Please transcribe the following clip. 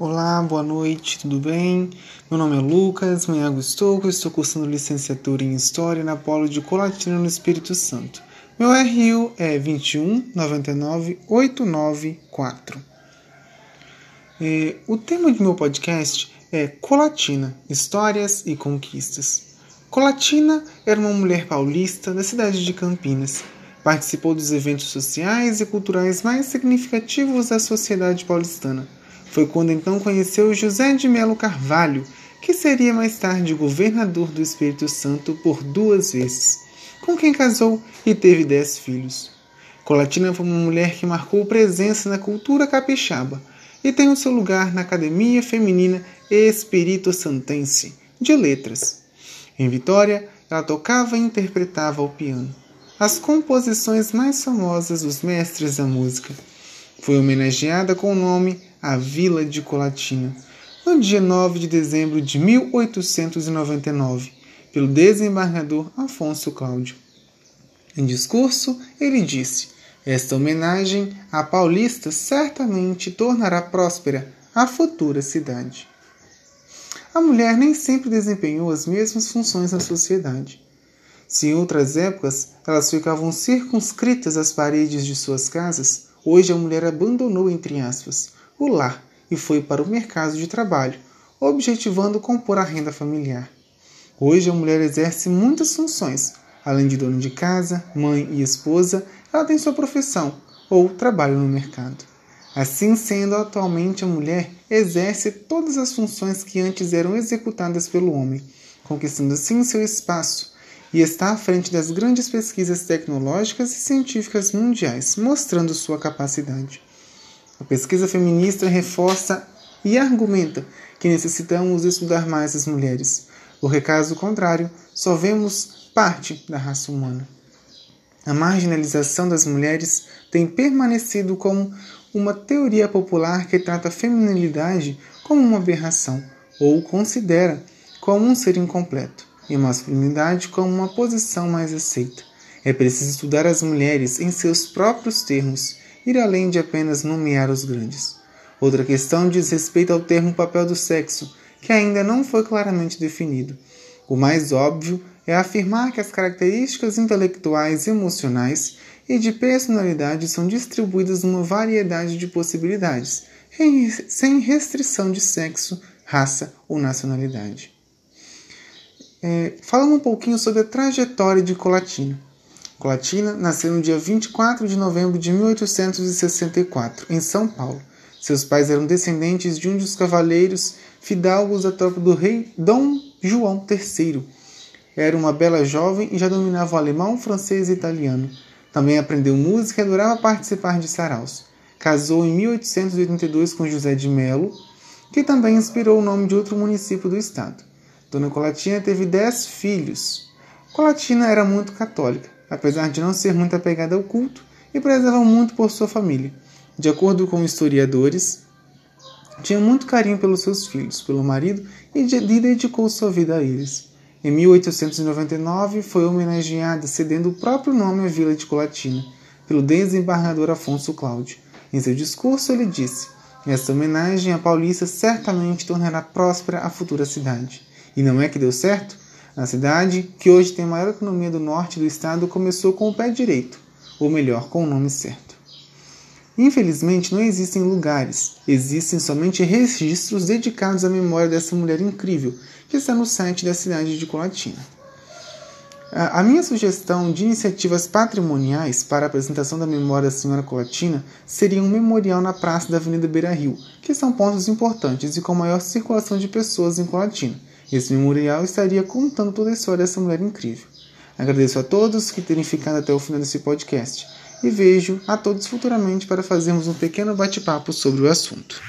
Olá, boa noite, tudo bem? Meu nome é Lucas Manhago Estouco, estou cursando licenciatura em História na Polo de Colatina no Espírito Santo. Meu RU é 21 99 894. É, o tema do meu podcast é Colatina, Histórias e Conquistas. Colatina era uma mulher paulista da cidade de Campinas. Participou dos eventos sociais e culturais mais significativos da sociedade paulistana foi quando então conheceu José de Melo Carvalho, que seria mais tarde governador do Espírito Santo por duas vezes, com quem casou e teve dez filhos. Colatina foi uma mulher que marcou presença na cultura capixaba e tem o seu lugar na Academia Feminina Espírito Santense de Letras. Em Vitória, ela tocava e interpretava ao piano as composições mais famosas dos mestres da música. Foi homenageada com o nome a Vila de Colatina, no dia 9 de dezembro de 1899, pelo desembargador Afonso Cláudio. Em discurso, ele disse: Esta homenagem à Paulista certamente tornará próspera a futura cidade. A mulher nem sempre desempenhou as mesmas funções na sociedade. Se em outras épocas elas ficavam circunscritas às paredes de suas casas, hoje a mulher abandonou, entre aspas, o lar e foi para o mercado de trabalho, objetivando compor a renda familiar. Hoje a mulher exerce muitas funções. Além de dona de casa, mãe e esposa, ela tem sua profissão ou trabalho no mercado. Assim sendo, atualmente a mulher exerce todas as funções que antes eram executadas pelo homem, conquistando assim seu espaço e está à frente das grandes pesquisas tecnológicas e científicas mundiais, mostrando sua capacidade. A pesquisa feminista reforça e argumenta que necessitamos estudar mais as mulheres, porque caso contrário, só vemos parte da raça humana. A marginalização das mulheres tem permanecido como uma teoria popular que trata a feminilidade como uma aberração ou considera como um ser incompleto e a masculinidade como uma posição mais aceita. É preciso estudar as mulheres em seus próprios termos ir além de apenas nomear os grandes. Outra questão diz respeito ao termo papel do sexo, que ainda não foi claramente definido. O mais óbvio é afirmar que as características intelectuais, emocionais e de personalidade são distribuídas numa variedade de possibilidades, sem restrição de sexo, raça ou nacionalidade. É, falando um pouquinho sobre a trajetória de Colatina. Colatina nasceu no dia 24 de novembro de 1864, em São Paulo. Seus pais eram descendentes de um dos cavaleiros fidalgos da tropa do rei Dom João III. Era uma bela jovem e já dominava o alemão, francês e italiano. Também aprendeu música e adorava participar de saraus. Casou em 1882 com José de Melo, que também inspirou o nome de outro município do estado. Dona Colatina teve dez filhos. Colatina era muito católica apesar de não ser muito apegada ao culto, e prezava muito por sua família. De acordo com historiadores, tinha muito carinho pelos seus filhos, pelo marido e dedicou sua vida a eles. Em 1899 foi homenageada cedendo o próprio nome à vila de Colatina, pelo desembargador Afonso Cláudio. Em seu discurso ele disse: Esta homenagem à Paulista certamente tornará próspera a futura cidade. E não é que deu certo? A cidade, que hoje tem a maior economia do norte do estado, começou com o pé direito, ou melhor, com o nome certo. Infelizmente, não existem lugares, existem somente registros dedicados à memória dessa mulher incrível, que está no site da cidade de Colatina. A minha sugestão de iniciativas patrimoniais para a apresentação da memória da senhora Colatina seria um memorial na praça da Avenida Beira Rio, que são pontos importantes e com maior circulação de pessoas em Colatina esse memorial estaria contando toda a história dessa mulher incrível. Agradeço a todos que terem ficado até o final desse podcast e vejo a todos futuramente para fazermos um pequeno bate-papo sobre o assunto.